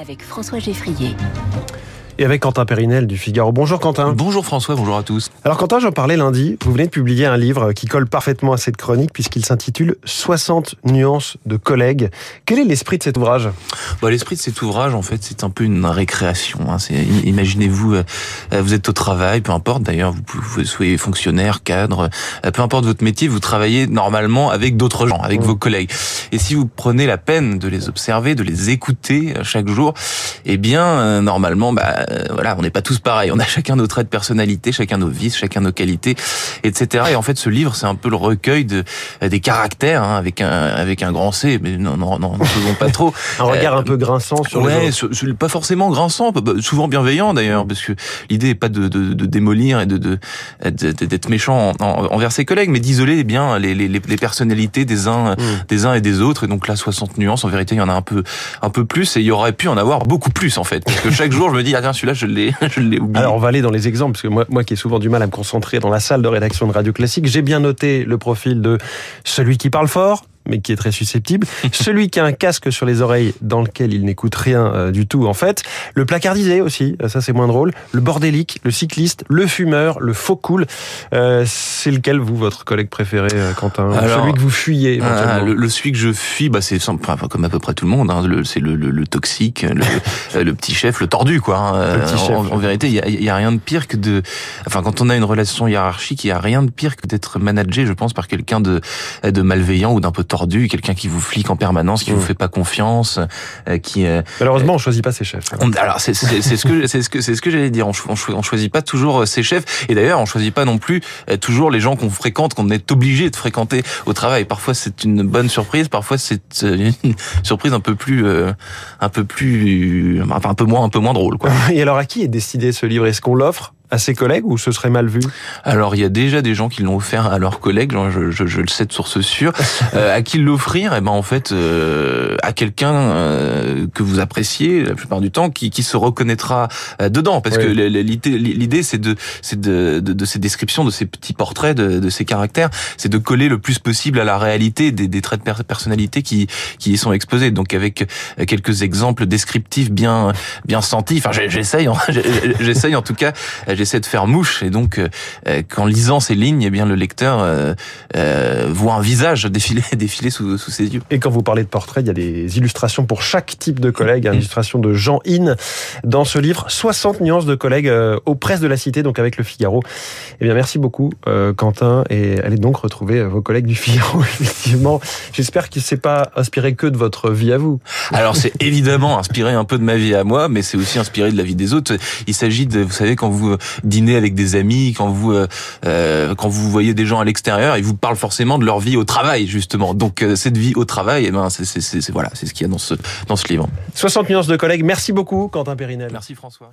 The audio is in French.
avec François Geffrier et avec Quentin Périnel du Figaro. Bonjour Quentin. Bonjour François, bonjour à tous. Alors Quentin, j'en parlais lundi, vous venez de publier un livre qui colle parfaitement à cette chronique puisqu'il s'intitule 60 nuances de collègues. Quel est l'esprit de cet ouvrage? Bah, L'esprit de cet ouvrage, en fait, c'est un peu une récréation. Hein. Imaginez-vous, euh, vous êtes au travail, peu importe d'ailleurs, vous, vous soyez fonctionnaire, cadre, euh, peu importe votre métier, vous travaillez normalement avec d'autres gens, avec vos collègues. Et si vous prenez la peine de les observer, de les écouter euh, chaque jour, eh bien, normalement, bah, euh, voilà, on n'est pas tous pareils. On a chacun nos traits de personnalité, chacun nos vices, chacun nos qualités, etc. Et en fait, ce livre, c'est un peu le recueil de euh, des caractères hein, avec un avec un grand C, mais non, non, non, ne faisons pas trop. un regard un peu grinçant sur ouais, pas forcément grinçant, souvent bienveillant d'ailleurs, parce que l'idée pas de, de, de démolir et de d'être méchant envers ses collègues, mais d'isoler eh bien les, les, les personnalités des uns mm. des uns et des autres. Et donc là, 60 nuances. En vérité, il y en a un peu un peu plus, et il y aurait pu en avoir beaucoup plus en fait, parce que chaque jour, je me dis ah celui-là, je l'ai, je l'ai oublié. Alors, on va aller dans les exemples, parce que moi, moi qui ai souvent du mal à me concentrer dans la salle de rédaction de Radio Classique, j'ai bien noté le profil de celui qui parle fort, mais qui est très susceptible. Celui qui a un casque sur les oreilles dans lequel il n'écoute rien euh, du tout en fait. Le placardisé aussi, euh, ça c'est moins drôle. Le bordélique, le cycliste, le fumeur, le faux cool. Euh, c'est lequel vous, votre collègue préféré, Quentin Celui que vous fuyez ah, le, celui que je fuis, bah, c'est enfin, comme à peu près tout le monde. Hein, c'est le, le, toxique, le, petit chef, le tordu quoi. Hein. Le petit chef, en, vérité, il y a, y a, rien de pire que de... Enfin, quand on a une relation hiérarchique, il y a rien de pire que d'être managé, je pense, par quelqu'un de, de malveillant ou d'un peu tordu, quelqu'un qui vous flique en permanence, qui vous mmh. fait pas confiance, euh, qui euh, malheureusement on choisit pas ses chefs. Alors c'est ce que c'est ce que c'est ce que j'allais dire. On, on, choisit pas toujours euh, ses chefs et d'ailleurs on choisit pas non plus toujours les gens qu'on fréquente, qu'on est obligé de fréquenter au travail. Parfois c'est une bonne surprise, parfois c'est une surprise un peu plus un peu plus enfin un peu moins un peu moins drôle quoi. Et alors à qui est décidé ce livre? Est-ce qu'on l'offre à ses collègues ou ce serait mal vu? Alors il y a déjà des gens qui l'ont offert à leurs collègues, je, je, je le sais de source sûre. Euh, à qui l'offrir? Eh ben en fait euh, à quelqu'un euh, que vous appréciez la plupart du temps, qui, qui se reconnaîtra euh, dedans, parce que l'idée c'est de c'est de, de, de, ces descriptions, de ces petits portraits, de, de ces caractères, c'est de coller le plus possible à la réalité des, des traits de personnalité qui qui y sont exposés. Donc avec quelques exemples descriptifs bien bien sentis. Enfin j'essaye, j'essaye en tout cas j'essaie de faire mouche et donc euh, euh, qu'en lisant ces lignes, eh bien le lecteur euh, voit un visage défiler défiler sous, sous, ses yeux. Et quand vous parlez de portrait, il y a des illustrations pour chaque type de collègue, une illustration de Jean In dans ce livre 60 nuances de collègues aux presses de la cité donc avec le Figaro. Eh bien merci beaucoup Quentin et allez donc retrouver vos collègues du Figaro effectivement. J'espère qu'il s'est pas inspiré que de votre vie à vous. Alors c'est évidemment inspiré un peu de ma vie à moi, mais c'est aussi inspiré de la vie des autres. Il s'agit de vous savez quand vous dîner avec des amis, quand vous euh, euh, quand vous voyez des gens à l'extérieur, ils vous parlent forcément de leur vie au travail justement. Donc euh, cette vie au travail, eh ben c'est c'est voilà, c'est ce qu'il y a dans ce dans ce livre. 60 nuances de collègues. Merci beaucoup Quentin Périnel. Merci François.